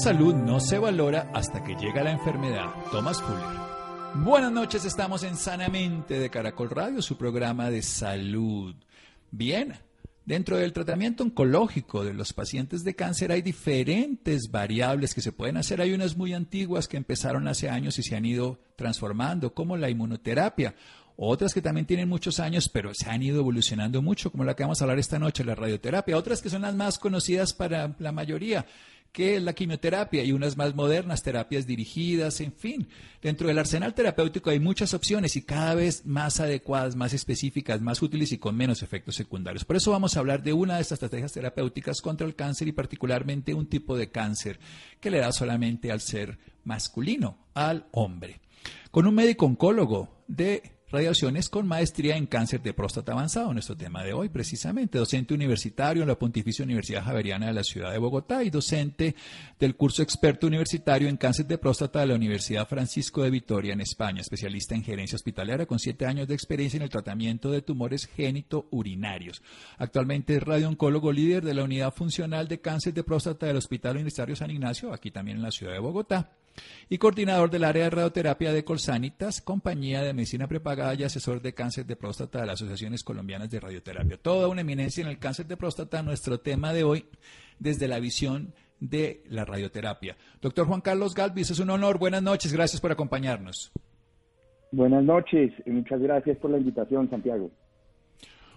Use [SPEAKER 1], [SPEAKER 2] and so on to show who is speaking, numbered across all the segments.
[SPEAKER 1] Salud no se valora hasta que llega la enfermedad. Thomas Fuller. Buenas noches, estamos en Sanamente de Caracol Radio, su programa de salud. Bien, dentro del tratamiento oncológico de los pacientes de cáncer hay diferentes variables que se pueden hacer. Hay unas muy antiguas que empezaron hace años y se han ido transformando, como la inmunoterapia. Otras que también tienen muchos años, pero se han ido evolucionando mucho, como la que vamos a hablar esta noche, la radioterapia. Otras que son las más conocidas para la mayoría, que es la quimioterapia y unas más modernas, terapias dirigidas, en fin. Dentro del arsenal terapéutico hay muchas opciones y cada vez más adecuadas, más específicas, más útiles y con menos efectos secundarios. Por eso vamos a hablar de una de estas estrategias terapéuticas contra el cáncer y particularmente un tipo de cáncer que le da solamente al ser masculino, al hombre. Con un médico oncólogo de radiaciones con maestría en cáncer de próstata avanzado, nuestro tema de hoy precisamente, docente universitario en la Pontificia Universidad Javeriana de la Ciudad de Bogotá y docente del curso experto universitario en cáncer de próstata de la Universidad Francisco de Vitoria en España, especialista en gerencia hospitalaria con siete años de experiencia en el tratamiento de tumores génito-urinarios. Actualmente es radiooncólogo líder de la unidad funcional de cáncer de próstata del Hospital Universitario San Ignacio, aquí también en la Ciudad de Bogotá y coordinador del área de radioterapia de Colsanitas, compañía de medicina prepagada y asesor de cáncer de próstata de las Asociaciones Colombianas de Radioterapia. Toda una eminencia en el cáncer de próstata, nuestro tema de hoy desde la visión de la radioterapia. Doctor Juan Carlos Galvis, es un honor. Buenas noches, gracias por acompañarnos.
[SPEAKER 2] Buenas noches y muchas gracias por la invitación, Santiago.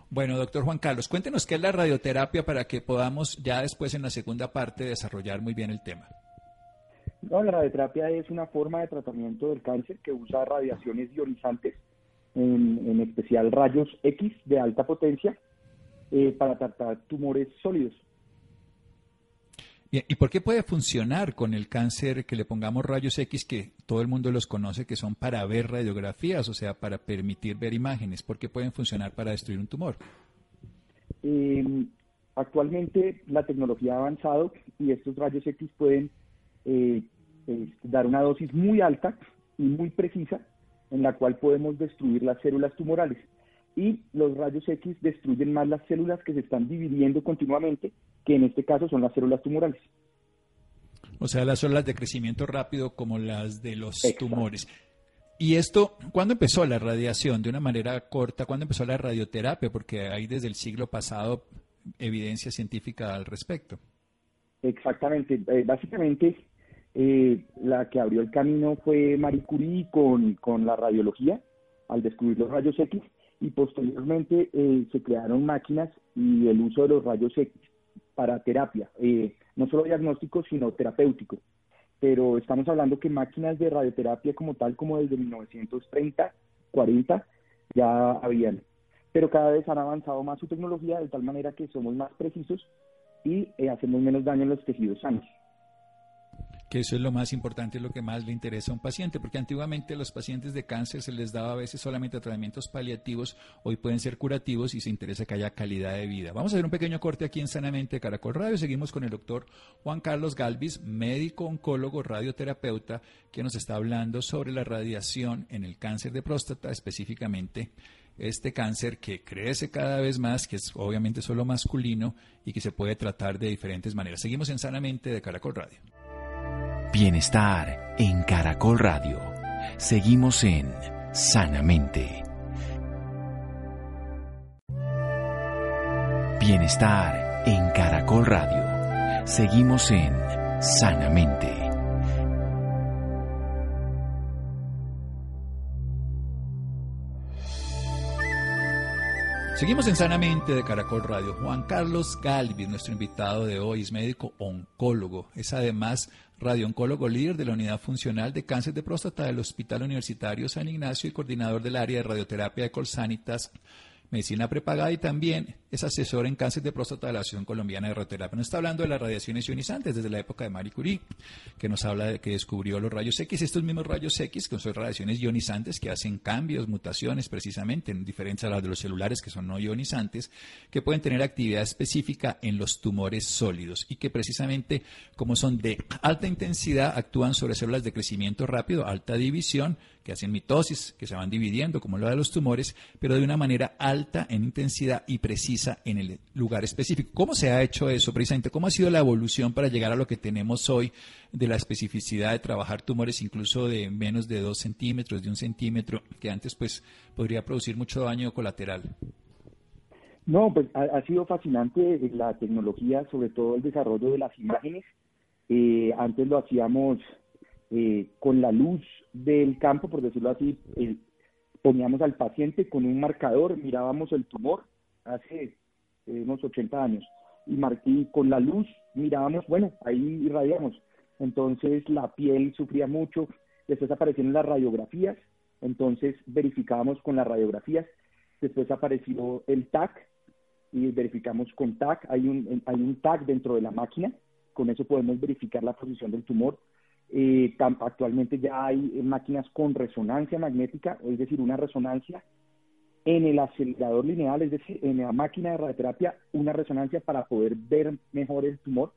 [SPEAKER 1] Bueno, doctor Juan Carlos, cuéntenos qué es la radioterapia para que podamos ya después en la segunda parte desarrollar muy bien el tema.
[SPEAKER 2] No, la radioterapia es una forma de tratamiento del cáncer que usa radiaciones ionizantes, en, especial rayos X de alta potencia, eh, para tratar tumores sólidos.
[SPEAKER 1] ¿Y por qué puede funcionar con el cáncer que le pongamos rayos X que todo el mundo los conoce que son para ver radiografías, o sea, para permitir ver imágenes? ¿Por qué pueden funcionar para destruir un tumor?
[SPEAKER 2] Eh, actualmente la tecnología ha avanzado y estos rayos X pueden eh, dar una dosis muy alta y muy precisa en la cual podemos destruir las células tumorales. Y los rayos X destruyen más las células que se están dividiendo continuamente, que en este caso son las células tumorales.
[SPEAKER 1] O sea, las células de crecimiento rápido como las de los tumores. ¿Y esto, cuándo empezó la radiación? De una manera corta, ¿cuándo empezó la radioterapia? Porque hay desde el siglo pasado evidencia científica al respecto.
[SPEAKER 2] Exactamente. Eh, básicamente, eh, la que abrió el camino fue Marie Curie con, con la radiología, al descubrir los rayos X, y posteriormente eh, se crearon máquinas y el uso de los rayos X para terapia, eh, no solo diagnóstico, sino terapéutico. Pero estamos hablando que máquinas de radioterapia como tal, como desde 1930, 40, ya habían. Pero cada vez han avanzado más su tecnología de tal manera que somos más precisos y hacemos menos daño en los tejidos sanos
[SPEAKER 1] que eso es lo más importante, lo que más le interesa a un paciente, porque antiguamente los pacientes de cáncer se les daba a veces solamente tratamientos paliativos, hoy pueden ser curativos y se interesa que haya calidad de vida. Vamos a hacer un pequeño corte aquí en Sanamente Caracol Radio, seguimos con el doctor Juan Carlos Galvis, médico oncólogo, radioterapeuta, que nos está hablando sobre la radiación en el cáncer de próstata, específicamente este cáncer que crece cada vez más, que es obviamente solo masculino y que se puede tratar de diferentes maneras. Seguimos en Sanamente de Caracol Radio.
[SPEAKER 3] Bienestar en Caracol Radio. Seguimos en Sanamente. Bienestar en Caracol Radio. Seguimos en Sanamente.
[SPEAKER 1] Seguimos en Sanamente de Caracol Radio. Juan Carlos Galvis, nuestro invitado de hoy, es médico oncólogo. Es además radiooncólogo líder de la unidad funcional de cáncer de próstata del Hospital Universitario San Ignacio y coordinador del área de radioterapia de Colsanitas, medicina prepagada y también es asesor en cáncer de próstata de la Asociación Colombiana de Radioterapia. Nos está hablando de las radiaciones ionizantes desde la época de Marie Curie, que nos habla de que descubrió los rayos X. Estos mismos rayos X, que son radiaciones ionizantes que hacen cambios, mutaciones precisamente, en diferencia a las de los celulares que son no ionizantes, que pueden tener actividad específica en los tumores sólidos y que precisamente como son de alta intensidad actúan sobre células de crecimiento rápido, alta división, que hacen mitosis, que se van dividiendo, como lo de los tumores, pero de una manera alta en intensidad y precisa en el lugar específico. ¿Cómo se ha hecho eso precisamente? ¿Cómo ha sido la evolución para llegar a lo que tenemos hoy de la especificidad de trabajar tumores incluso de menos de dos centímetros, de un centímetro, que antes pues podría producir mucho daño colateral?
[SPEAKER 2] No, pues ha, sido fascinante la tecnología, sobre todo el desarrollo de las imágenes. Eh, antes lo hacíamos eh, con la luz del campo, por decirlo así, eh, poníamos al paciente con un marcador, mirábamos el tumor hace eh, unos 80 años y, y con la luz mirábamos, bueno, ahí irradiamos. Entonces la piel sufría mucho, después aparecieron las radiografías, entonces verificábamos con las radiografías, después apareció el TAC y verificamos con TAC, hay un, hay un TAC dentro de la máquina, con eso podemos verificar la posición del tumor, eh, actualmente ya hay máquinas con resonancia magnética, es decir, una resonancia en el acelerador lineal, es decir, en la máquina de radioterapia, una resonancia para poder ver mejor el tumor.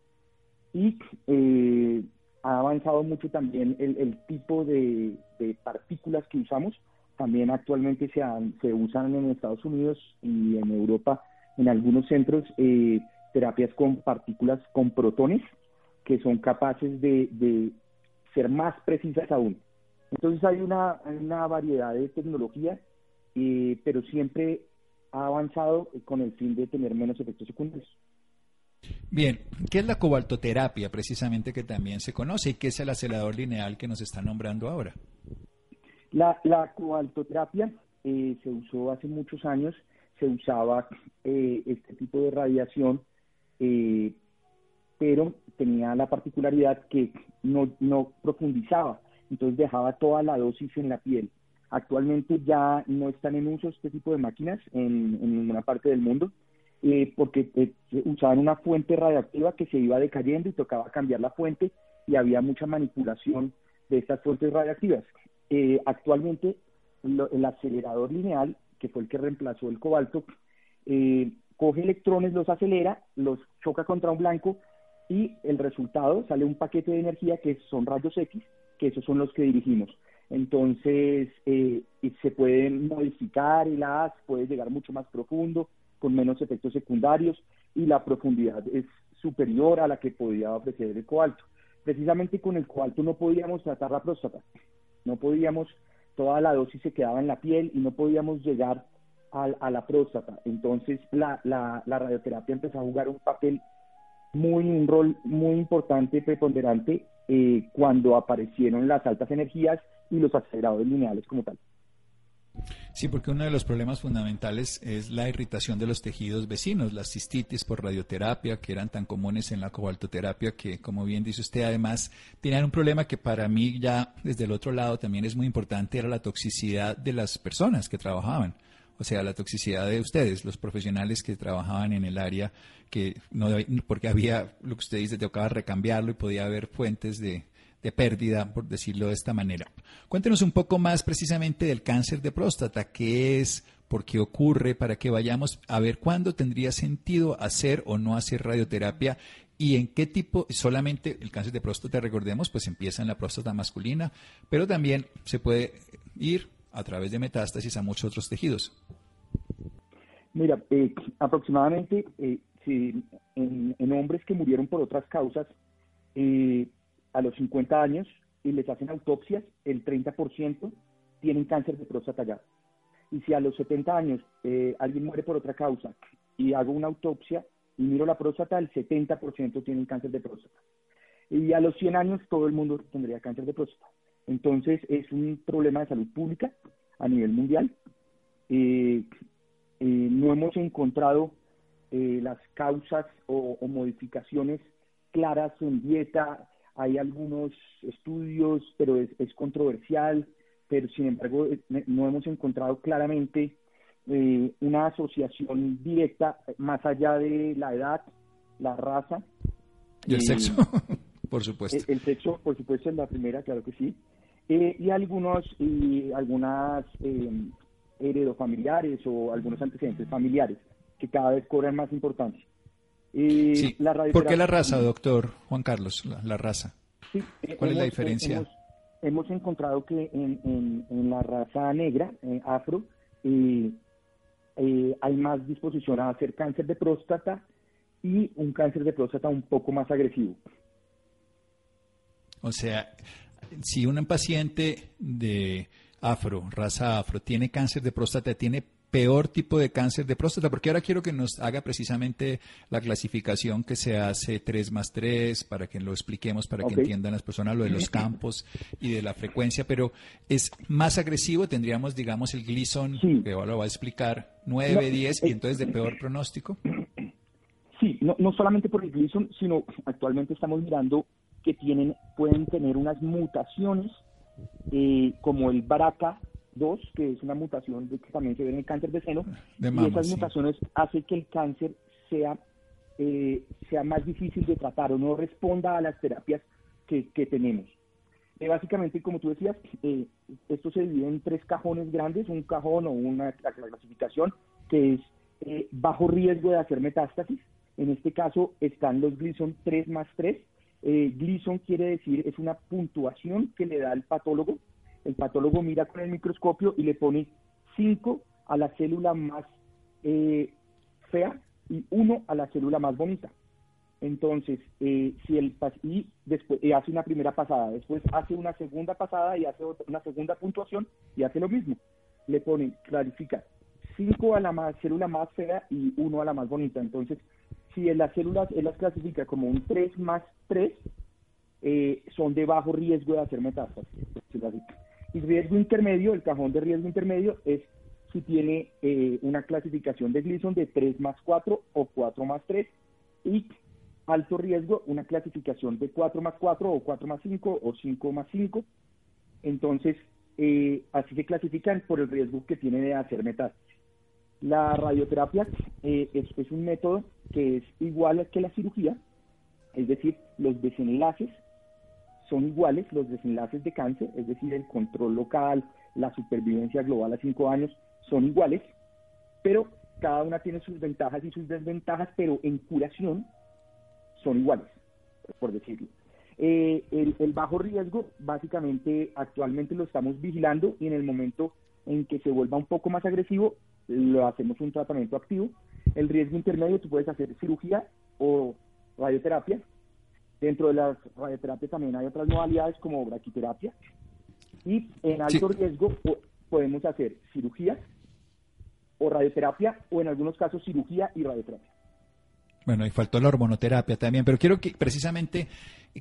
[SPEAKER 2] Y eh, ha avanzado mucho también el, tipo de, partículas que usamos. También actualmente se, se usan en Estados Unidos y en Europa, en algunos centros, eh, terapias con partículas con protones que son capaces de ser más precisas aún. Entonces hay una, una variedad de tecnologías, eh, pero siempre ha avanzado con el fin de tener menos efectos secundarios.
[SPEAKER 1] Bien, ¿qué es la cobaltoterapia precisamente que también se conoce y qué es el acelerador lineal que nos está nombrando ahora?
[SPEAKER 2] La, la cobaltoterapia eh, se usó hace muchos años, se usaba eh, este tipo de radiación pero tenía la particularidad que no, no profundizaba, entonces dejaba toda la dosis en la piel. Actualmente ya no están en uso este tipo de máquinas en, ninguna parte del mundo, eh, porque eh, usaban una fuente radiactiva que se iba decayendo y tocaba cambiar la fuente y había mucha manipulación de estas fuentes radiactivas. Eh, actualmente el acelerador lineal, que fue el que reemplazó el cobalto, coge electrones, los acelera, los choca contra un blanco y el resultado sale un paquete de energía que son rayos X, que esos son los que dirigimos. Entonces, eh, se pueden modificar el haz, puede llegar mucho más profundo, con menos efectos secundarios, y la profundidad es superior a la que podía ofrecer el cobalto. Precisamente con el cobalto no podíamos tratar la próstata, no podíamos, toda la dosis se quedaba en la piel y no podíamos llegar a, la próstata. Entonces, la, la radioterapia empezó a jugar un papel muy un rol muy importante, preponderante, eh, cuando aparecieron las altas energías y los aceleradores lineales como tal.
[SPEAKER 1] Sí, porque uno de los problemas fundamentales es la irritación de los tejidos vecinos, las cistitis por radioterapia, que eran tan comunes en la cobaltoterapia, que como bien dice usted, además tenían un problema que para mí ya desde el otro lado también es muy importante, era la toxicidad de las personas que trabajaban o sea, la toxicidad de ustedes, los profesionales que trabajaban en el área, que no porque había, lo que usted dice, tocaba recambiarlo y podía haber fuentes de, de pérdida, por decirlo de esta manera. Cuéntenos un poco más precisamente del cáncer de próstata, qué es, por qué ocurre, para que vayamos a ver cuándo tendría sentido hacer o no hacer radioterapia y en qué tipo, solamente el cáncer de próstata, recordemos, pues empieza en la próstata masculina, pero también se puede ir a través de metástasis a muchos otros tejidos?
[SPEAKER 2] Mira, eh, aproximadamente eh, si en, hombres que murieron por otras causas eh, a los 50 años y les hacen autopsias, el 30% tienen cáncer de próstata ya. Y si a los 70 años alguien muere por otra causa y hago una autopsia y miro la próstata, el 70% tienen cáncer de próstata. Y a los 100 años todo el mundo tendría cáncer de próstata. Entonces es un problema de salud pública a nivel mundial. Eh, eh, no hemos encontrado eh, las causas o, modificaciones claras en dieta. Hay algunos estudios, pero es, controversial, pero sin embargo no hemos encontrado claramente una asociación directa más allá de la edad, la raza.
[SPEAKER 1] Y el sexo, por supuesto.
[SPEAKER 2] El, sexo, por supuesto, es la primera, claro que sí. Y algunos, y algunas heredofamiliares o algunos antecedentes familiares que cada vez cobran más importancia.
[SPEAKER 1] sí. ¿Por qué la raza, doctor Juan Carlos? La, raza. ¿Cuál es la diferencia?
[SPEAKER 2] hemos encontrado que en, en, la raza negra, eh, afro, eh, eh, hay más disposición a hacer cáncer de próstata y un cáncer de próstata un poco más agresivo.
[SPEAKER 1] O sea, si un paciente de afro, raza afro, tiene cáncer de próstata, tiene peor tipo de cáncer de próstata? Porque ahora quiero que nos haga precisamente la clasificación que se hace 3 más 3, para que lo expliquemos, para que entiendan las personas lo de los campos y de la frecuencia, pero es más agresivo, tendríamos, digamos, el Gleason, que ahora lo va a explicar, 9, 10, y entonces de peor pronóstico.
[SPEAKER 2] Sí, no, no solamente por el Gleason, sino actualmente estamos mirando que tienen, pueden tener unas mutaciones eh, como el BRCA 2, que es una mutación que también se ve en el cáncer de seno, y esas mutaciones hacen que el cáncer sea, eh, sea más difícil de tratar o no responda a las terapias que, que tenemos. Eh, básicamente, como tú decías, eh, esto se divide en tres cajones grandes, un cajón o una clasificación que es bajo riesgo de hacer metástasis. En este caso están los Gleason 3 más 3. Gleason quiere decir, es una puntuación que le da el patólogo el patólogo mira con el microscopio y le pone 5 a la célula más eh, fea y 1 a la célula más bonita. Entonces, eh, si el y después eh, hace una primera pasada, después hace una segunda pasada y hace una segunda puntuación y hace lo mismo. Le pone, clarifica, 5 a la más, célula más fea y 1 a la más bonita. Entonces, si las células él las clasifica como un 3 más 3, son de bajo riesgo de hacer metástasis. Y riesgo intermedio, el cajón de riesgo intermedio es si tiene eh, una clasificación de Gleason de 3 más 4 o 4 más 3 y alto riesgo, una clasificación de 4 más 4 o 4 más 5 o 5 más 5. Entonces, eh, así se clasifican por el riesgo que tiene de hacer metástasis. La radioterapia eh, es, un método que es igual que la cirugía, es decir, los desenlaces son iguales los desenlaces de cáncer, es decir, el control local, la supervivencia global a cinco años, son iguales, pero cada una tiene sus ventajas y sus desventajas, pero en curación son iguales, por decirlo. Eh, el, bajo riesgo, básicamente, actualmente lo estamos vigilando y en el momento en que se vuelva un poco más agresivo, lo hacemos un tratamiento activo. El riesgo intermedio, tú puedes hacer cirugía o radioterapia, Dentro de las radioterapias también hay otras modalidades como braquiterapia. Y en alto riesgo podemos hacer cirugías o radioterapia o en algunos casos cirugía y radioterapia.
[SPEAKER 1] Bueno, y faltó la hormonoterapia también, pero quiero que precisamente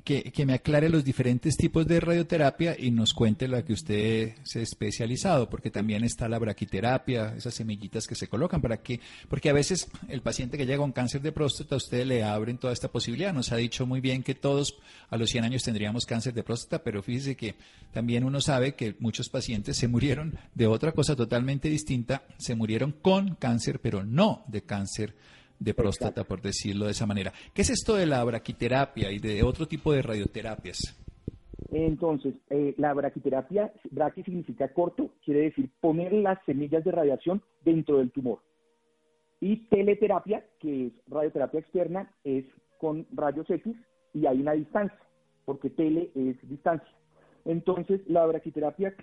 [SPEAKER 1] que, me aclare los diferentes tipos de radioterapia y nos cuente la que usted se ha especializado, porque también está la braquiterapia, esas semillitas que se colocan para que, porque a veces el paciente que llega con cáncer de próstata, usted le abren toda esta posibilidad. Nos ha dicho muy bien que todos a los 100 años tendríamos cáncer de próstata, pero fíjese que también uno sabe que muchos pacientes se murieron de otra cosa totalmente distinta, se murieron con cáncer, pero no de cáncer de próstata, por decirlo de esa manera. ¿Qué es esto de la braquiterapia y de otro tipo de radioterapias?
[SPEAKER 2] Entonces, eh, la braquiterapia, braqui significa corto, quiere decir poner las semillas de radiación dentro del tumor. Y teleterapia, que es radioterapia externa, es con rayos X y hay una distancia, porque tele es distancia. Entonces, la braquiterapia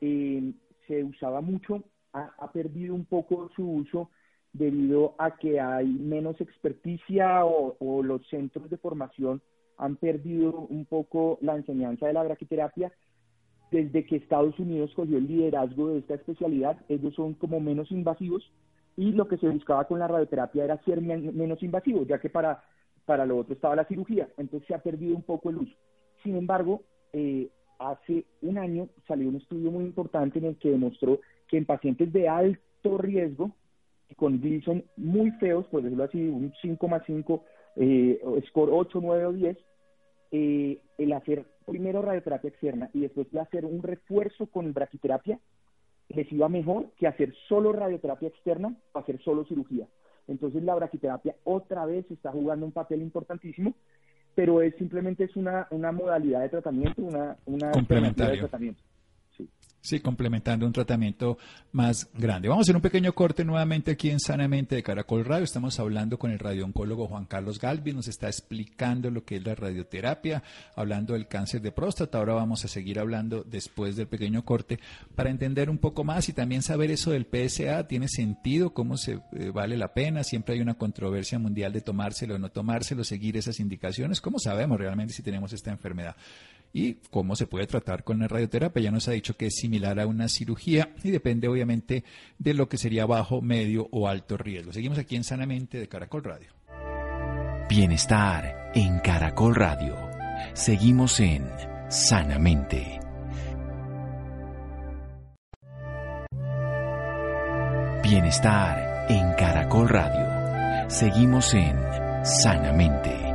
[SPEAKER 2] eh, se usaba mucho, ha perdido un poco su uso debido a que hay menos experticia o, los centros de formación han perdido un poco la enseñanza de la braquiterapia. Desde que Estados Unidos cogió el liderazgo de esta especialidad, ellos son como menos invasivos y lo que se buscaba con la radioterapia era ser menos invasivo, ya que para, para lo otro estaba la cirugía, entonces se ha perdido un poco el uso. Sin embargo, eh, hace un año salió un estudio muy importante en el que demostró que en pacientes de alto riesgo, con Gleason muy feos, por decirlo así, un 5,5, eh, score 8, 9 o 10, eh, el hacer primero radioterapia externa y después hacer un refuerzo con braquiterapia, les iba mejor que hacer solo radioterapia externa o hacer solo cirugía. Entonces la braquiterapia otra vez está jugando un papel importantísimo, pero es simplemente es una, una modalidad de tratamiento, una, una de tratamiento.
[SPEAKER 1] Sí, complementando un tratamiento más grande. Vamos a hacer un pequeño corte nuevamente aquí en Sanamente de Caracol Radio. Estamos hablando con el radiooncólogo Juan Carlos Galvi. Nos está explicando lo que es la radioterapia, hablando del cáncer de próstata. Ahora vamos a seguir hablando después del pequeño corte para entender un poco más y también saber eso del PSA. ¿Tiene sentido? ¿Cómo se eh, vale la pena? Siempre hay una controversia mundial de tomárselo o no tomárselo, seguir esas indicaciones. ¿Cómo sabemos realmente si tenemos esta enfermedad? Y cómo se puede tratar con la radioterapia. Ya nos ha dicho que es similar a una cirugía y depende obviamente de lo que sería bajo, medio o alto riesgo. Seguimos aquí en Sanamente de Caracol Radio.
[SPEAKER 3] Bienestar en Caracol Radio. Seguimos en Sanamente. Bienestar en Caracol Radio. Seguimos en Sanamente.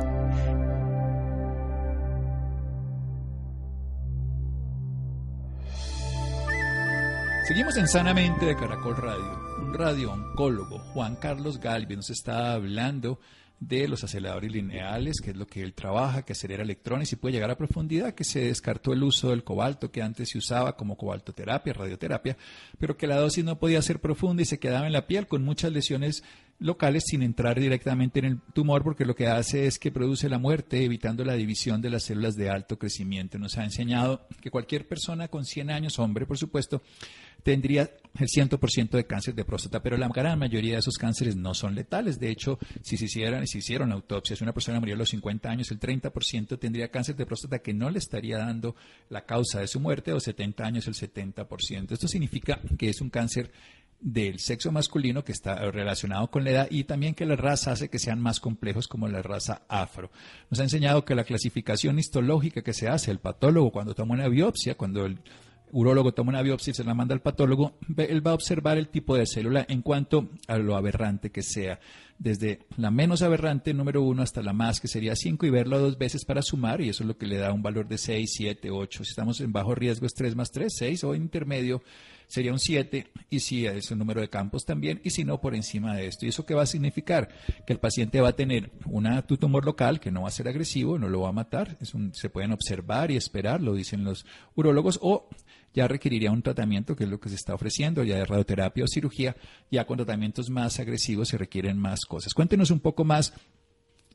[SPEAKER 1] Seguimos en Sanamente de Caracol Radio. Un radio oncólogo, Juan Carlos Galvi, nos está hablando de los aceleradores lineales, que es lo que él trabaja, que acelera electrones y puede llegar a profundidad, que se descartó el uso del cobalto que antes se usaba como cobaltoterapia, radioterapia, pero que la dosis no podía ser profunda y se quedaba en la piel con muchas lesiones locales sin entrar directamente en el tumor porque lo que hace es que produce la muerte evitando la división de las células de alto crecimiento. Nos ha enseñado que cualquier persona con 100 años, hombre por supuesto, tendría el 100% de cáncer de próstata, pero la gran mayoría de esos cánceres no son letales. De hecho, si se hicieran, si hicieron autopsia, si una persona murió a los 50 años, el 30% tendría cáncer de próstata que no le estaría dando la causa de su muerte, o 70 años el 70%. Esto significa que es un cáncer del sexo masculino que está relacionado con la edad y también que la raza hace que sean más complejos como la raza afro. Nos ha enseñado que la clasificación histológica que se hace el patólogo cuando toma una biopsia, cuando el urólogo toma una biopsia y se la manda al patólogo, él va a observar el tipo de célula en cuanto a lo aberrante que sea, desde la menos aberrante, número uno, hasta la más, que sería cinco, y verlo dos veces para sumar, y eso es lo que le da un valor de seis, siete, ocho. Si estamos en bajo riesgo es tres más tres, seis, o en intermedio sería un 7 y si es un número de campos también y si no por encima de esto. ¿Y eso qué va a significar? Que el paciente va a tener una, tumor local que no va a ser agresivo, no lo va a matar, se pueden observar y esperar, lo dicen los urólogos, o ya requeriría un tratamiento, que es lo que se está ofreciendo, ya de radioterapia o cirugía, ya con tratamientos más agresivos se requieren más cosas. Cuéntenos un poco más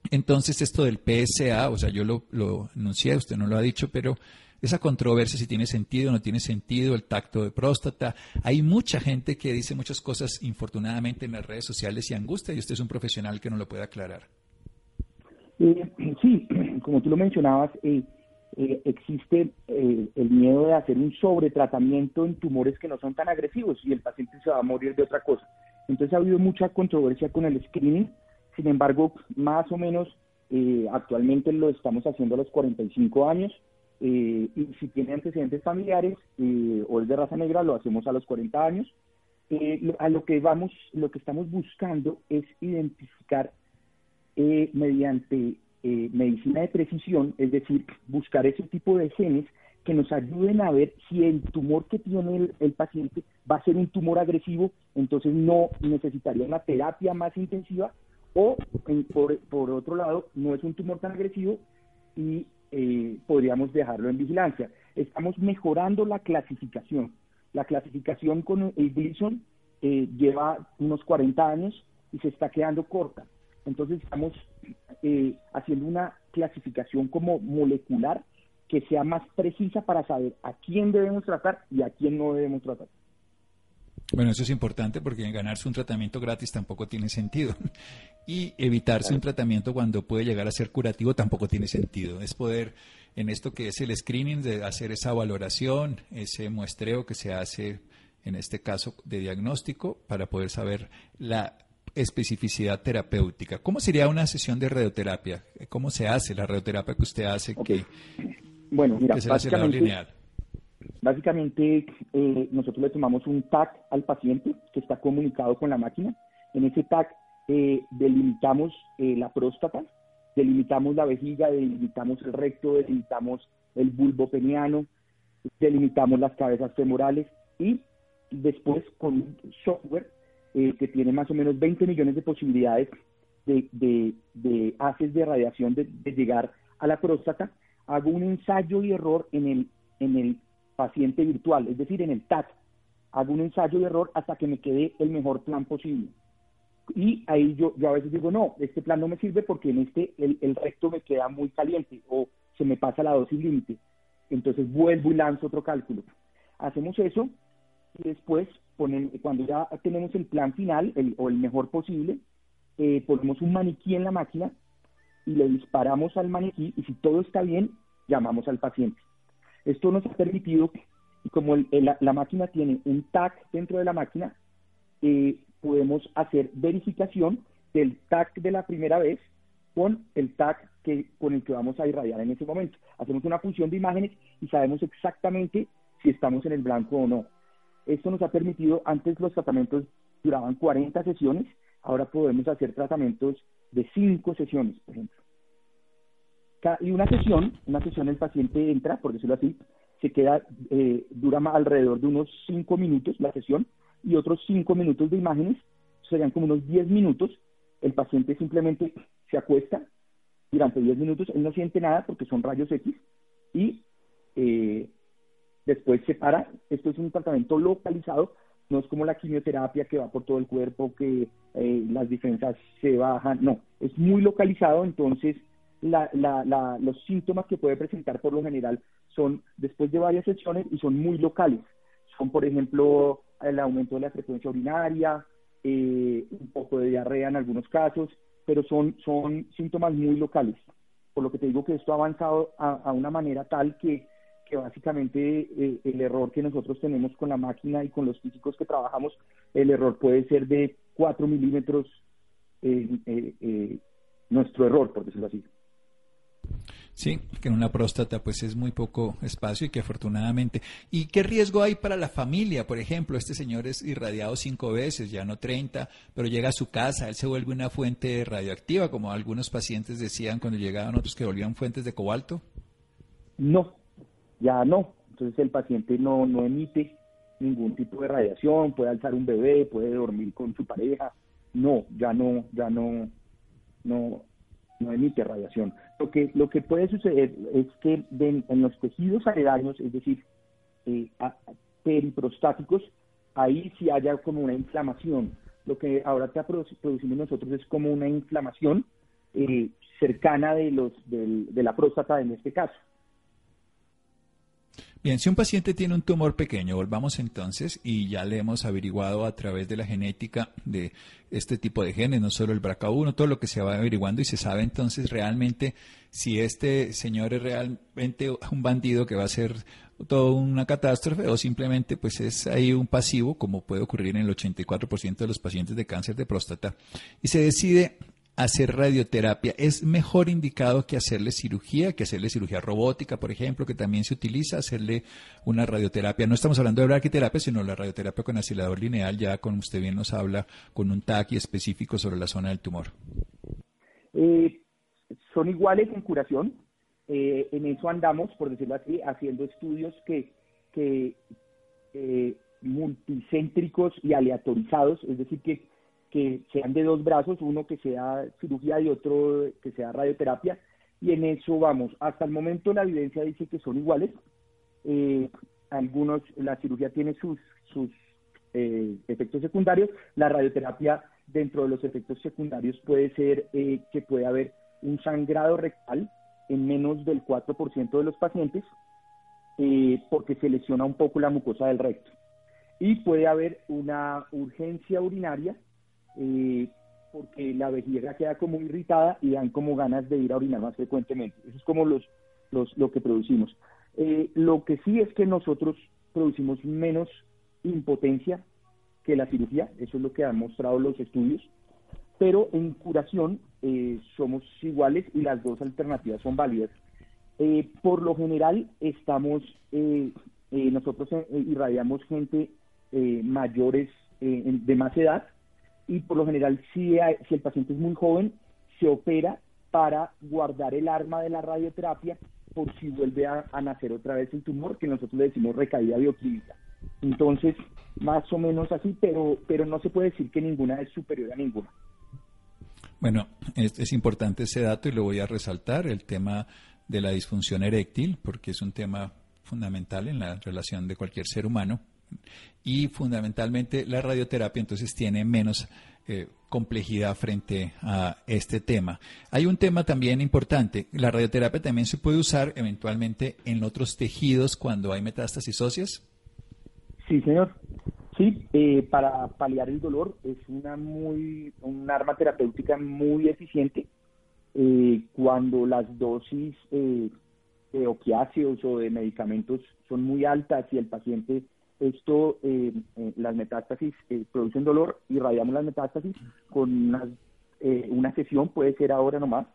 [SPEAKER 1] entonces, esto del PSA, o sea, yo lo, lo anuncié, usted no lo ha dicho, pero esa controversia si tiene sentido o no tiene sentido, el tacto de próstata. Hay mucha gente que dice muchas cosas infortunadamente en las redes sociales y angustia y usted es un profesional que no lo puede aclarar.
[SPEAKER 2] Eh, sí, como tú lo mencionabas, eh, eh, existe el miedo de hacer un sobretratamiento en tumores que no son tan agresivos y el paciente se va a morir de otra cosa. Entonces ha habido mucha controversia con el screening, sin embargo, más o menos actualmente lo estamos haciendo a los 45 años eh, y si tiene antecedentes familiares eh, o es de raza negra, lo hacemos a los 40 años. Eh, a lo que vamos, lo que estamos buscando es identificar mediante medicina de precisión, es decir, buscar ese tipo de genes que nos ayuden a ver si el tumor que tiene el, paciente va a ser un tumor agresivo, entonces no necesitaría una terapia más intensiva, o por, por otro lado, no es un tumor tan agresivo y eh, podríamos dejarlo en vigilancia. Estamos mejorando la clasificación. La clasificación con el Gleason eh, lleva unos 40 años y se está quedando corta. Entonces estamos eh, haciendo una clasificación como molecular que sea más precisa para saber a quién debemos tratar y a quién no debemos tratar.
[SPEAKER 1] Bueno, eso es importante porque ganarse un tratamiento gratis tampoco tiene sentido. Y evitarse un tratamiento cuando puede llegar a ser curativo tampoco tiene sentido. Es poder, en esto que es el screening, de hacer esa valoración, ese muestreo que se hace, en este caso, de diagnóstico, para poder saber la especificidad terapéutica. ¿Cómo sería una sesión de radioterapia? ¿Cómo se hace la radioterapia que usted hace?
[SPEAKER 2] Que, bueno, mira,
[SPEAKER 1] es el lineal?
[SPEAKER 2] Básicamente, eh, nosotros le tomamos un TAC al paciente que está comunicado con la máquina. En ese TAC eh, delimitamos eh, la próstata, delimitamos la vejiga, delimitamos el recto, delimitamos el bulbo peniano, delimitamos las cabezas femorales y después con un software eh, que tiene más o menos 20 millones de posibilidades de, de, de haces de radiación de, llegar a la próstata, hago un ensayo y error en el, en el paciente virtual, es decir, en el TAC. Hago un ensayo y error hasta que me quede el mejor plan posible. Y ahí yo, yo a veces digo, no, este plan no me sirve porque en este el, recto me queda muy caliente o se me pasa la dosis límite. Entonces vuelvo y lanzo otro cálculo. Hacemos eso y después, cuando ya tenemos el plan final el, o el mejor posible, eh, ponemos un maniquí en la máquina y le disparamos al maniquí y si todo está bien, llamamos al paciente. Esto nos ha permitido, como la, máquina tiene un tag dentro de la máquina, eh, podemos hacer verificación del tag de la primera vez con el tag con el que vamos a irradiar en ese momento. Hacemos una función de imágenes y sabemos exactamente si estamos en el blanco o no. Esto nos ha permitido, antes los tratamientos duraban 40 sesiones, ahora podemos hacer tratamientos de 5 sesiones, por ejemplo. Y una sesión, una sesión el paciente entra, por decirlo así, se queda, eh, dura alrededor de unos 5 minutos la sesión y otros 5 minutos de imágenes, serían como unos 10 minutos. El paciente simplemente se acuesta durante 10 minutos, él no siente nada porque son rayos X y eh, después se para. Esto es un tratamiento localizado, no es como la quimioterapia que va por todo el cuerpo, que eh, las defensas se bajan, no, es muy localizado, entonces la, la, los síntomas que puede presentar por lo general son después de varias sesiones y son muy locales. Son, por ejemplo, el aumento de la frecuencia urinaria, eh, un poco de diarrea en algunos casos, pero son, síntomas muy locales. Por lo que te digo que esto ha avanzado a una manera tal que básicamente eh, el error que nosotros tenemos con la máquina y con los físicos que trabajamos, el error puede ser de 4 milímetros, eh, nuestro error, por decirlo así.
[SPEAKER 1] Sí, que en una próstata pues es muy poco espacio y que afortunadamente. ¿Y qué riesgo hay para la familia? Por ejemplo, este señor es irradiado cinco veces, ya no 30, pero llega a su casa, él se vuelve una fuente radioactiva, como algunos pacientes decían cuando llegaban otros que volvían fuentes de cobalto.
[SPEAKER 2] No, ya no. Entonces el paciente no, no emite ningún tipo de radiación, puede alzar un bebé, puede dormir con su pareja. No, ya no, ya no, no, no emite radiación. Lo que, lo que puede suceder es que en los tejidos aledaños, es decir, eh, periprostáticos, ahí sí haya como una inflamación. Lo que ahora te producimos nosotros es como una inflamación eh, cercana de, los, de la próstata en este caso.
[SPEAKER 1] Bien, si un paciente tiene un tumor pequeño, volvamos entonces y ya le hemos averiguado a través de la genética de este tipo de genes, no solo el BRCA1, todo lo que se va averiguando y se sabe entonces realmente si este señor es realmente un bandido que va a ser toda una catástrofe o simplemente pues es ahí un pasivo como puede ocurrir en el 84% de los pacientes de cáncer de próstata. Y se decide hacer radioterapia. ¿Es mejor indicado que hacerle cirugía, que hacerle cirugía robótica, por ejemplo, que también se utiliza, hacerle una radioterapia? No estamos hablando de braquiterapia, sino la radioterapia con acelerador lineal, ya como usted bien nos habla, con un TAC específico sobre la zona del tumor.
[SPEAKER 2] Eh, son iguales en curación. Eh, en eso andamos, por decirlo así, haciendo estudios que, que eh, multicéntricos y aleatorizados, es decir, que que sean de dos brazos, uno que sea cirugía y otro que sea radioterapia, y en eso vamos. Hasta el momento la evidencia dice que son iguales. Eh, algunos, la cirugía tiene sus, eh, efectos secundarios, la radioterapia dentro de los efectos secundarios puede ser eh, que puede haber un sangrado rectal en menos del 4% de los pacientes porque se lesiona un poco la mucosa del recto. Y puede haber una urgencia urinaria eh, porque la vejiga queda como irritada y dan como ganas de ir a orinar más frecuentemente. Eso es como los, los, lo que producimos. Eh, lo que sí es que nosotros producimos menos impotencia que la cirugía, eso es lo que han mostrado los estudios, pero en curación eh, somos iguales y las dos alternativas son válidas. por lo general estamos, nosotros irradiamos gente mayores de más edad, y por lo general si, si el paciente es muy joven, se opera para guardar el arma de la radioterapia por si vuelve a, nacer otra vez el tumor, que nosotros le decimos recaída bioquímica. Entonces, más o menos así, pero, pero no se puede decir que ninguna es superior a ninguna.
[SPEAKER 1] Bueno, es, es importante ese dato y lo voy a resaltar, el tema de la disfunción eréctil, porque es un tema fundamental en la relación de cualquier ser humano. Y fundamentalmente la radioterapia entonces tiene menos eh, complejidad frente a este tema. Hay un tema también importante. La radioterapia también se puede usar eventualmente en otros tejidos cuando hay metástasis óseas.
[SPEAKER 2] Sí, señor. Sí, eh, para paliar el dolor es una muy un arma terapéutica muy eficiente eh, cuando las dosis de opiáceos o de medicamentos son muy altas y el paciente esto, eh, eh, las metástasis eh, producen dolor, irradiamos las metástasis con una, una sesión, puede ser ahora nomás,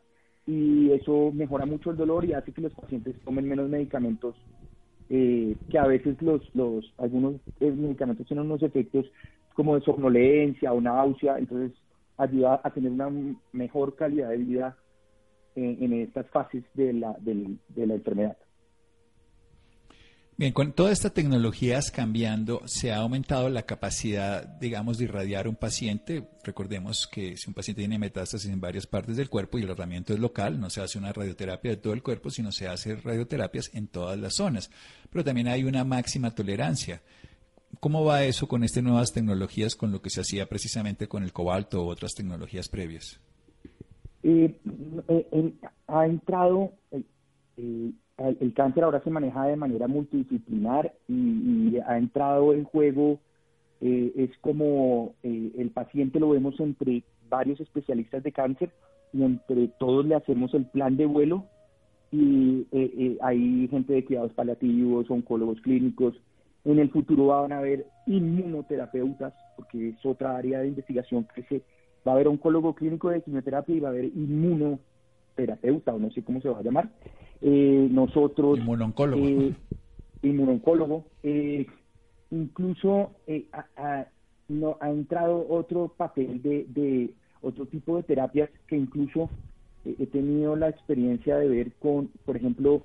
[SPEAKER 2] y eso mejora mucho el dolor y hace que los pacientes tomen menos medicamentos, que a veces los, los algunos medicamentos tienen unos efectos como de somnolencia o náusea, entonces ayuda a tener una mejor calidad de vida en, estas fases de la, de la enfermedad.
[SPEAKER 1] Bien, con toda esta tecnología cambiando, se ha aumentado la capacidad, digamos, de irradiar un paciente. Recordemos que si un paciente tiene metástasis en varias partes del cuerpo y el tratamiento es local, no se hace una radioterapia de todo el cuerpo, sino se hace radioterapias en todas las zonas. Pero también hay una máxima tolerancia. ¿Cómo va eso con estas nuevas tecnologías, con lo que se hacía precisamente con el cobalto u otras tecnologías previas?
[SPEAKER 2] Eh, eh, ha entrado eh, el cáncer ahora se maneja de manera multidisciplinar y, ha entrado en juego, eh, es como eh, el paciente lo vemos entre varios especialistas de cáncer y entre todos le hacemos el plan de vuelo y eh, hay gente de cuidados paliativos, oncólogos clínicos. En el futuro van a haber inmunoterapeutas, porque es otra área de investigación que se va a haber oncólogo clínico de quimioterapia y va a haber inmunoterapeuta, o no sé cómo se va a llamar. Eh, nosotros...
[SPEAKER 1] Inmunoncólogo.
[SPEAKER 2] Eh, inmunoncólogo. Eh, incluso eh, no, ha entrado otro papel de, de otro tipo de terapias que incluso he tenido la experiencia de ver con, por ejemplo,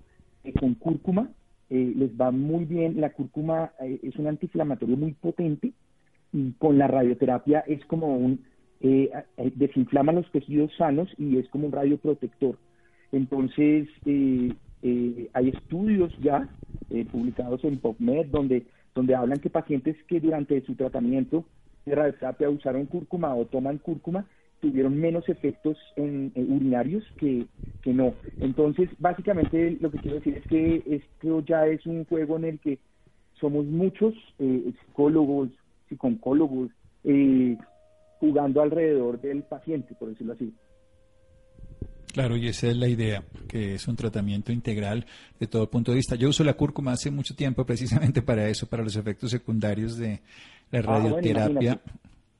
[SPEAKER 2] con cúrcuma. les va muy bien. La cúrcuma es un antiinflamatorio muy potente y con la radioterapia es como un... desinflama los tejidos sanos y es como un radioprotector. Entonces, eh, eh, hay estudios ya eh, publicados en PubMed donde, donde hablan que pacientes que durante su tratamiento de radioterapia usaron cúrcuma o toman cúrcuma tuvieron menos efectos en, urinarios que, que, no. Entonces, básicamente lo que quiero decir es que esto ya es un juego en el que somos muchos psicólogos, psicólogos, jugando alrededor del paciente, por decirlo así.
[SPEAKER 1] Claro, y esa es la idea, que es un tratamiento integral de todo punto de vista. Yo uso la cúrcuma hace mucho tiempo precisamente para eso, para los efectos secundarios de la ah, radioterapia.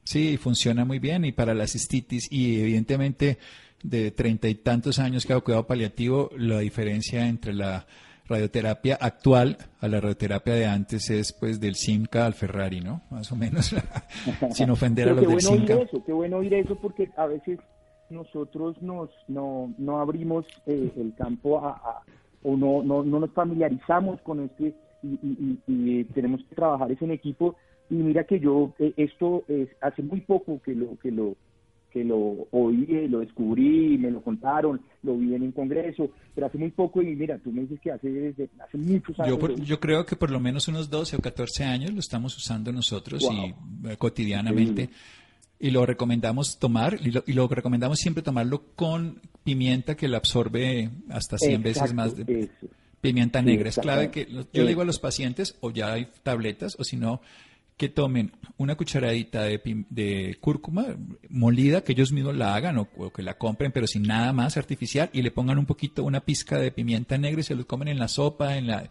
[SPEAKER 1] sí, funciona muy bien y para la cistitis y evidentemente de treinta y tantos años que hago cuidado paliativo, la diferencia entre la radioterapia actual a la radioterapia de antes es pues del Simca al Ferrari, ¿no? Más o menos, sin ofender a los del Simca.
[SPEAKER 2] qué bueno oír eso porque a veces nosotros nos, no, no abrimos eh, el campo a, o no, no, no, nos familiarizamos con este y, y, tenemos que trabajar en equipo y mira que yo eh, esto es hace muy poco que lo que lo que lo oí, lo descubrí, me lo contaron, lo vi en un congreso, pero hace muy poco y mira, tú me dices que hace, desde, hace muchos años.
[SPEAKER 1] Yo, yo creo que por lo menos unos 12 o 14 años lo estamos usando nosotros y eh, cotidianamente. Y lo recomendamos tomar y lo, recomendamos siempre tomarlo con pimienta que lo absorbe hasta 100 veces más de pimienta negra. es clave que yo le digo a los pacientes o ya hay tabletas o si no que tomen una cucharadita de, de, cúrcuma molida, que ellos mismos la hagan o, o, que la compren, pero sin nada más artificial, y le pongan un poquito, una pizca de pimienta negra y se lo comen en la sopa, en la,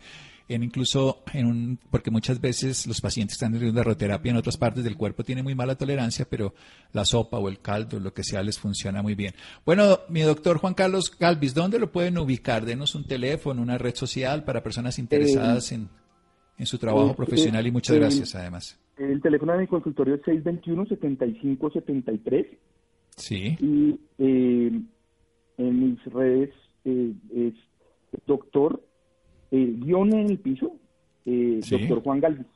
[SPEAKER 1] en incluso en un, porque muchas veces los pacientes están en de radioterapia en otras partes del cuerpo tienen muy mala tolerancia, pero la sopa o el caldo, lo que sea, les funciona muy bien. Bueno, mi doctor Juan Carlos Galvis, ¿dónde lo pueden ubicar? Denos un teléfono, una red social para personas interesadas en, en su trabajo eh, profesional y muchas gracias además.
[SPEAKER 2] El teléfono de mi consultorio es 621-7573.
[SPEAKER 1] Sí.
[SPEAKER 2] Y eh, en mis redes eh, es doctor eh, guion en el piso, eh, doctor Juan Galvis.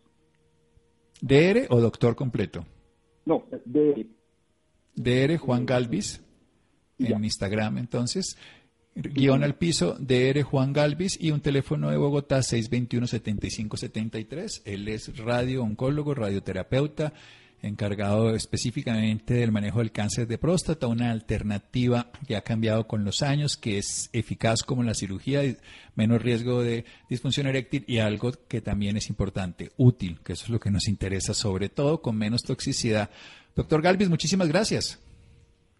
[SPEAKER 1] ¿DR o doctor completo?
[SPEAKER 2] No, DR.
[SPEAKER 1] DR Juan Galvis en Instagram, entonces. Guión al piso, DR Juan Galvis y un teléfono de Bogotá 621-7573. Él es radio-oncólogo, radioterapeuta, encargado específicamente del manejo del cáncer de próstata, una alternativa que ha cambiado con los años, que es eficaz como la cirugía, menos riesgo de disfunción eréctil y algo que también es importante, útil, que eso es lo que nos interesa, sobre todo con menos toxicidad. Doctor Galvis, muchísimas gracias.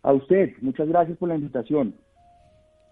[SPEAKER 2] A usted, muchas gracias por la invitación.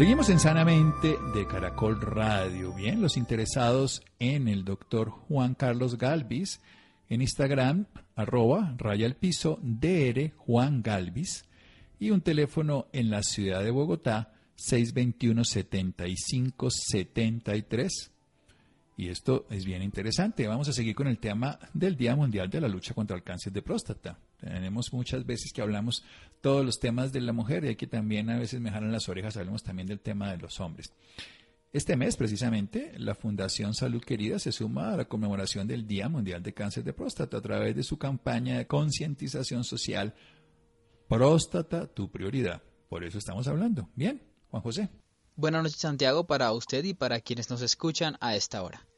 [SPEAKER 1] Seguimos en Sanamente de Caracol Radio. Bien, los interesados en el doctor Juan Carlos Galvis, en Instagram, arroba, raya al piso, DR Juan Galvis, y un teléfono en la ciudad de Bogotá, 621-7573. Y esto es bien interesante. Vamos a seguir con el tema del Día Mundial de la Lucha contra el Cáncer de Próstata. Tenemos muchas veces que hablamos todos los temas de la mujer y hay que también a veces me jalan las orejas, hablamos también del tema de los hombres. Este mes, precisamente, la Fundación Salud Querida se suma a la conmemoración del Día Mundial de Cáncer de Próstata a través de su campaña de concientización social Próstata, tu prioridad. Por eso estamos hablando. Bien, Juan José.
[SPEAKER 4] Buenas noches, Santiago, para usted y para quienes nos escuchan a esta hora.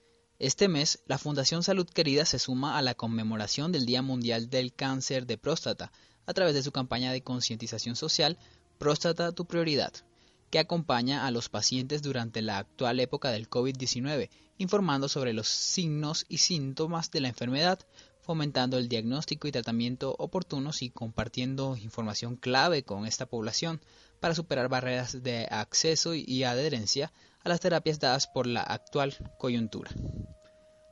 [SPEAKER 4] Este mes, la Fundación Salud Querida se suma a la conmemoración del Día Mundial del Cáncer de Próstata a través de su campaña de concientización social Próstata tu prioridad, que acompaña a los pacientes durante la actual época del COVID-19, informando sobre los signos y síntomas de la enfermedad, fomentando el diagnóstico y tratamiento oportunos y compartiendo información clave con esta población para superar barreras de acceso y adherencia a las terapias dadas por la actual coyuntura.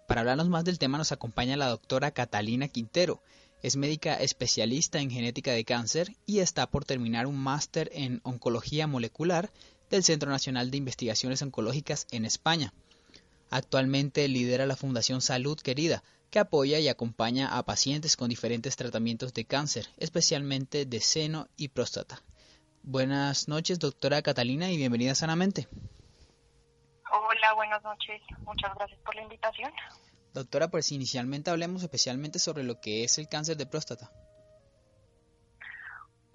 [SPEAKER 4] Para hablarnos más del tema nos acompaña la doctora Catalina Quintero. Es médica especialista en genética de cáncer y está por terminar un máster en oncología molecular del Centro Nacional de Investigaciones Oncológicas en España. Actualmente lidera la Fundación Salud Querida, que apoya y acompaña a pacientes con diferentes tratamientos de cáncer, especialmente de seno y próstata. Buenas noches, doctora Catalina, y bienvenida sanamente.
[SPEAKER 5] Hola, buenas noches. Muchas gracias por la invitación.
[SPEAKER 4] Doctora, pues inicialmente hablemos especialmente sobre lo que es el cáncer de próstata.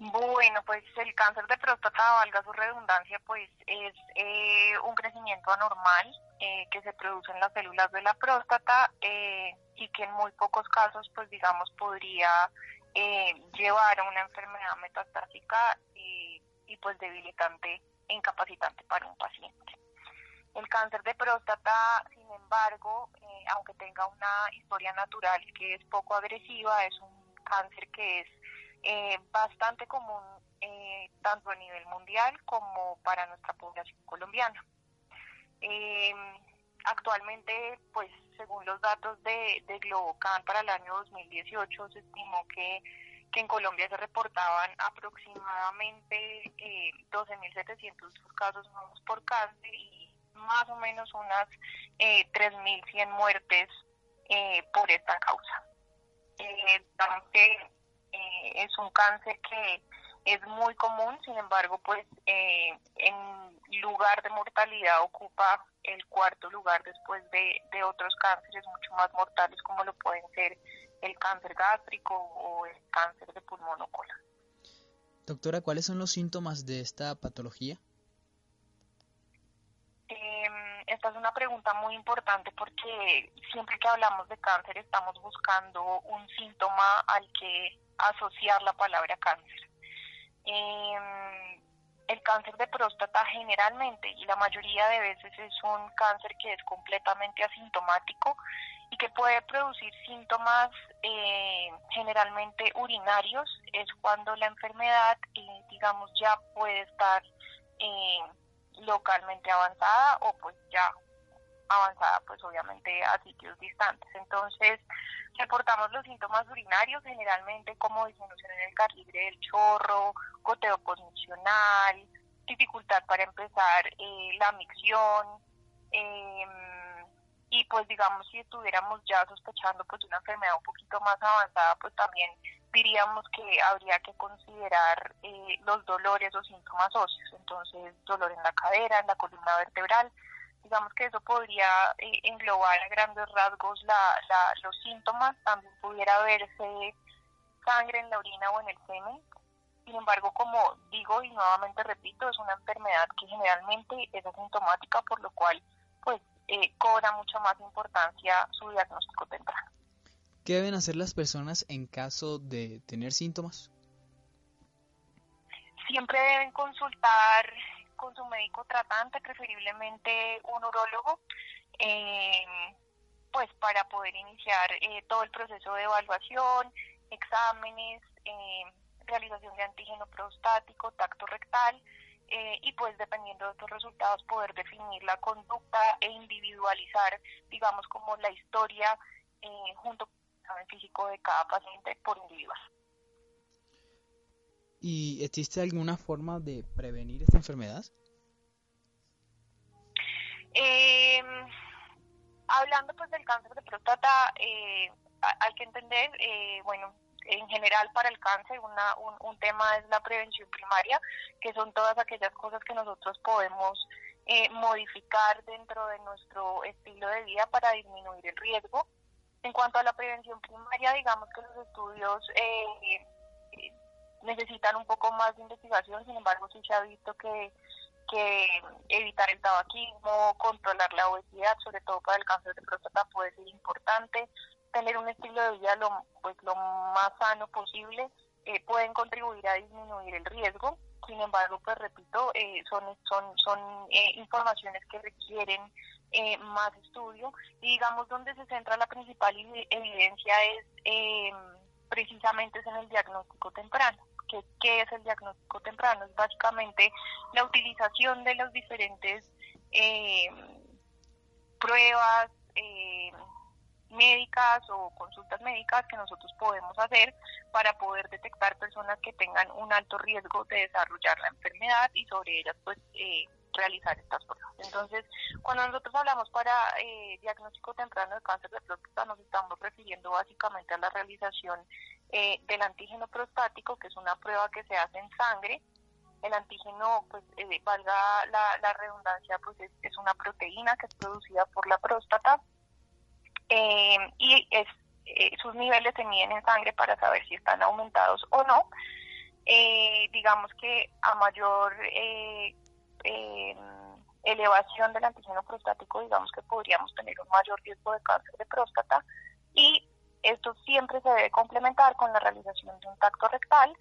[SPEAKER 5] Bueno, pues el cáncer de próstata, valga su redundancia, pues es eh, un crecimiento anormal eh, que se produce en las células de la próstata eh, y que en muy pocos casos, pues digamos, podría llevar a una enfermedad metastásica y, y pues debilitante e incapacitante para un paciente. El cáncer de próstata, sin embargo, eh, aunque tenga una historia natural que es poco agresiva, es un cáncer que es eh, bastante común eh, tanto a nivel mundial como para nuestra población colombiana. Em, actualmente, pues según los datos de, de Globocan para el año 2018, se estimó que, que en Colombia se reportaban aproximadamente 12.700 casos nuevos por cáncer y más o menos unas eh, 3.100 muertes eh, por esta causa. Eh, eh, es un cáncer que es muy común, sin embargo, pues en lugar de mortalidad ocupa el cuarto lugar después de, de otros cánceres mucho más mortales como lo pueden ser el cáncer gástrico o el cáncer de pulmón o colon.
[SPEAKER 4] Doctora, ¿cuáles son los síntomas de esta patología?
[SPEAKER 5] Esta es una pregunta muy importante porque siempre que hablamos de cáncer estamos buscando un síntoma al que asociar la palabra cáncer. Eh, el cáncer de próstata generalmente y la mayoría de veces es un cáncer que es completamente asintomático y que puede producir síntomas eh, generalmente urinarios. Es cuando la enfermedad, eh, digamos, ya puede estar eh, localmente avanzada o pues ya avanzada, pues obviamente a sitios distantes. Entonces, reportamos los síntomas urinarios, generalmente como disminución en el calibre del chorro, goteo posmisional, dificultad para empezar eh, la micción, eh, y pues digamos si estuviéramos ya sospechando pues una enfermedad un poquito más avanzada pues también diríamos que habría que considerar eh, los dolores o síntomas óseos. Entonces dolor en la cadera en la columna vertebral. Digamos que eso podría eh, englobar a grandes rasgos la, la, los síntomas. También pudiera verse sangre en la orina o en el semen. Sin embargo, como digo y nuevamente repito, es una enfermedad que generalmente es asintomática, por lo cual pues eh, cobra mucho más importancia su diagnóstico temprano.
[SPEAKER 4] ¿Qué deben hacer las personas en caso de tener síntomas?
[SPEAKER 5] Siempre deben consultar con su médico tratante, preferiblemente un urólogo, eh, pues para poder iniciar eh, todo el proceso de evaluación, exámenes, realización de antígeno prostático, tacto rectal, eh, y pues dependiendo de estos resultados poder definir la conducta e individualizar, digamos, como la historia eh, junto examen físico de cada paciente por individual.
[SPEAKER 4] ¿Y existe alguna forma de prevenir esta enfermedad?
[SPEAKER 5] Eh, hablando pues del cáncer de próstata, eh, hay que entender, eh, bueno, en general para el cáncer una, un, tema es la prevención primaria, que son todas aquellas cosas que nosotros podemos eh, modificar dentro de nuestro estilo de vida para disminuir el riesgo. En cuanto a la prevención primaria, digamos que los estudios eh, necesitan un poco más de investigación, sin embargo sí se ha visto que, evitar el tabaquismo, controlar la obesidad, sobre todo para el cáncer de próstata, puede ser importante tener un estilo de vida lo, pues, lo más sano posible, eh, pueden contribuir a disminuir el riesgo. Sin embargo, pues repito, eh, son, son, son eh, informaciones que requieren más estudio y digamos donde se centra la principal evidencia es precisamente es en el diagnóstico temprano. ¿Qué, ¿Qué es el diagnóstico temprano? Es básicamente la utilización de las diferentes pruebas, médicas o consultas médicas que nosotros podemos hacer para poder detectar personas que tengan un alto riesgo de desarrollar la enfermedad y sobre ellas pues eh, realizar estas pruebas. Entonces, cuando nosotros hablamos para eh, diagnóstico temprano de cáncer de próstata, nos estamos refiriendo básicamente a la realización eh, del antígeno prostático, que es una prueba que se hace en sangre. El antígeno, pues, valga la, redundancia, pues es una proteína que es producida por la próstata eh, y eh, sus niveles se miden en sangre para saber si están aumentados o no. Eh, digamos que a mayor elevación del antígeno prostático, digamos que podríamos tener un mayor riesgo de cáncer de próstata y esto siempre se debe complementar con la realización de un tacto rectal,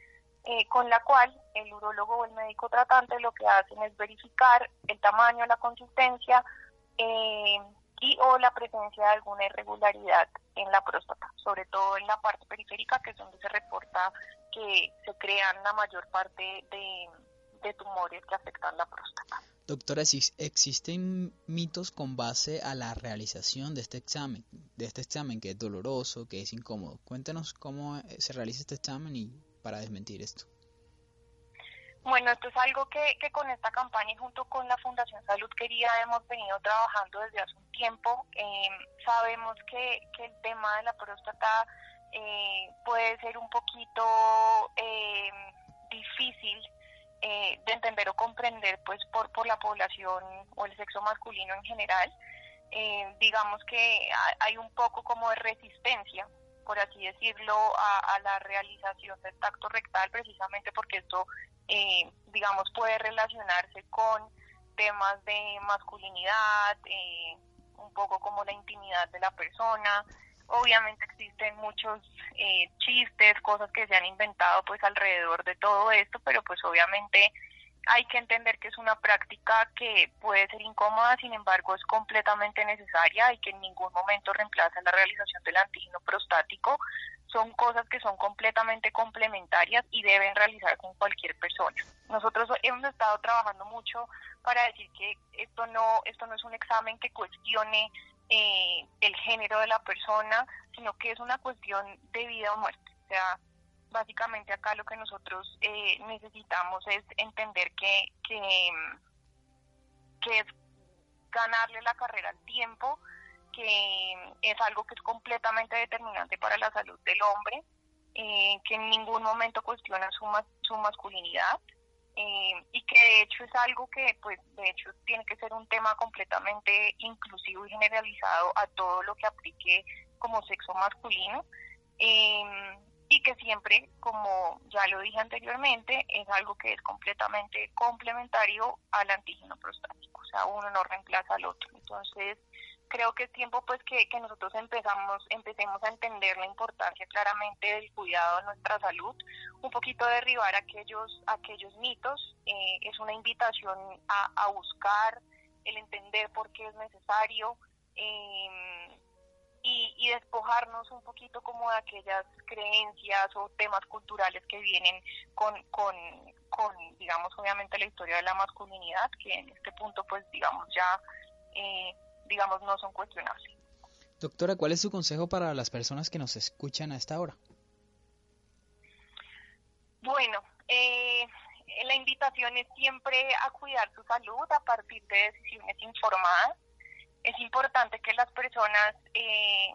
[SPEAKER 5] con la cual el urólogo o el médico tratante lo que hacen es verificar el tamaño, la consistencia, eh, y o la presencia de alguna irregularidad en la próstata, sobre todo en la parte periférica, que es donde se reporta que se crean la mayor parte de, tumores que afectan la próstata.
[SPEAKER 4] Doctora, ¿existen mitos con base a la realización de este examen, de este examen que es doloroso, que es incómodo? Cuéntenos cómo se realiza este examen y para desmentir esto.
[SPEAKER 5] Bueno, esto es algo que, que con esta campaña y junto con la Fundación Salud Querida hemos venido trabajando desde hace un tiempo. Eh, sabemos que, que, el tema de la próstata eh, puede ser un poquito eh, difícil de entender o comprender pues por, por la población o el sexo masculino en general. digamos que hay un poco como de resistencia por así decirlo, a, a, la realización del tacto rectal, precisamente porque esto eh, digamos, puede relacionarse con temas de masculinidad, eh, un poco como la intimidad de la persona. Obviamente existen muchos eh, chistes, cosas que se han inventado pues alrededor de todo esto, pero pues obviamente hay que entender que es una práctica que puede ser incómoda, sin embargo es completamente necesaria y que en ningún momento reemplaza la realización del antígeno prostático. Son cosas que son completamente complementarias y deben realizar con cualquier persona. Nosotros hemos estado trabajando mucho para decir que esto no, esto no es un examen que cuestione eh, el género de la persona, sino que es una cuestión de vida o muerte. O sea, básicamente acá lo que nosotros eh, necesitamos es entender que, que, es ganarle la carrera al tiempo, que es algo que es completamente determinante para la salud del hombre, eh, que en ningún momento cuestiona su, su masculinidad eh, y que de hecho es algo que pues de hecho tiene que ser un tema completamente inclusivo y generalizado a todo lo que aplique como sexo masculino. Eh, y que siempre, como ya lo dije anteriormente, es algo que es completamente complementario al antígeno prostático, o sea, uno no reemplaza al otro. Entonces, creo que es tiempo pues que, nosotros empezamos, empecemos a entender la importancia claramente del cuidado de nuestra salud, un poquito derribar aquellos, aquellos mitos, eh, es una invitación a, buscar el entender por qué es necesario, eh, y, despojarnos un poquito como de aquellas creencias o temas culturales que vienen con, con, digamos, obviamente la historia de la masculinidad, que en este punto, pues, digamos, ya, eh, digamos, no son cuestionables.
[SPEAKER 4] Doctora, ¿cuál es su consejo para las personas que nos escuchan a esta hora?
[SPEAKER 5] Bueno, eh, la invitación es siempre a cuidar su salud a partir de decisiones informadas es importante que las personas eh,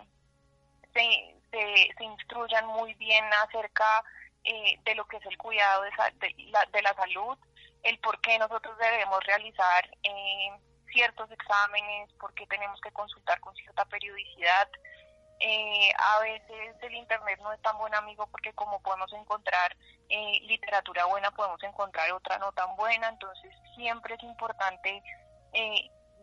[SPEAKER 5] se, se, instruyan muy bien acerca eh, de lo que es el cuidado de, la, de, la, salud, el por qué nosotros debemos realizar eh, ciertos exámenes, por qué tenemos que consultar con cierta periodicidad. a veces el Internet no es tan buen amigo porque como podemos encontrar literatura buena, podemos encontrar otra no tan buena, entonces siempre es importante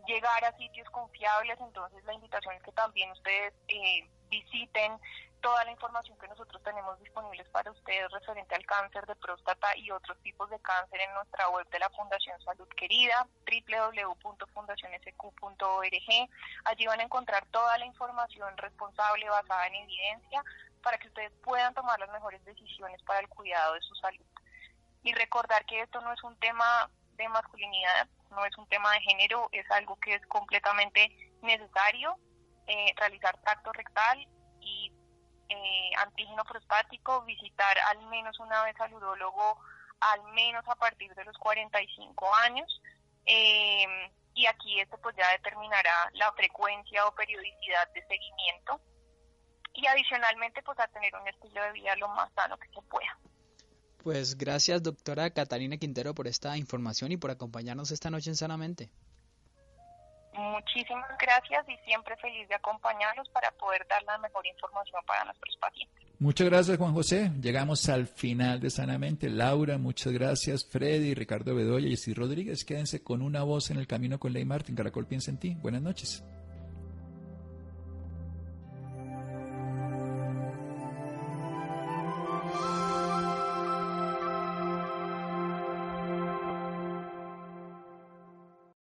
[SPEAKER 5] llegar a sitios confiables, entonces la invitación es que también ustedes eh, visiten toda la información que nosotros tenemos disponibles para ustedes referente al cáncer de próstata y otros tipos de cáncer en nuestra web de la Fundación Salud Querida, www.fundacionsq.org. Allí van a encontrar toda la información responsable basada en evidencia para que ustedes puedan tomar las mejores decisiones para el cuidado de su salud. Y recordar que esto no es un tema de masculinidad, no es un tema de género, es algo que es completamente necesario eh, realizar tacto rectal y eh, antígeno prostático, visitar al menos una vez al urólogo, al menos a partir de los 45 años. Eh, y aquí esto pues ya determinará la frecuencia o periodicidad de seguimiento y adicionalmente pues a tener un estilo de vida lo más sano que se pueda.
[SPEAKER 4] Pues gracias, doctora Catalina Quintero, por esta información y por acompañarnos esta noche en Sanamente.
[SPEAKER 5] Muchísimas gracias y siempre feliz de acompañarlos para poder dar la mejor información para nuestros pacientes.
[SPEAKER 1] Muchas gracias, Juan José. Llegamos al final de Sanamente. Laura, muchas gracias. Freddy, Ricardo Bedoya y Steve Rodríguez. Quédense con una voz en el camino con Ley Martin. Caracol piensa en ti. Buenas noches.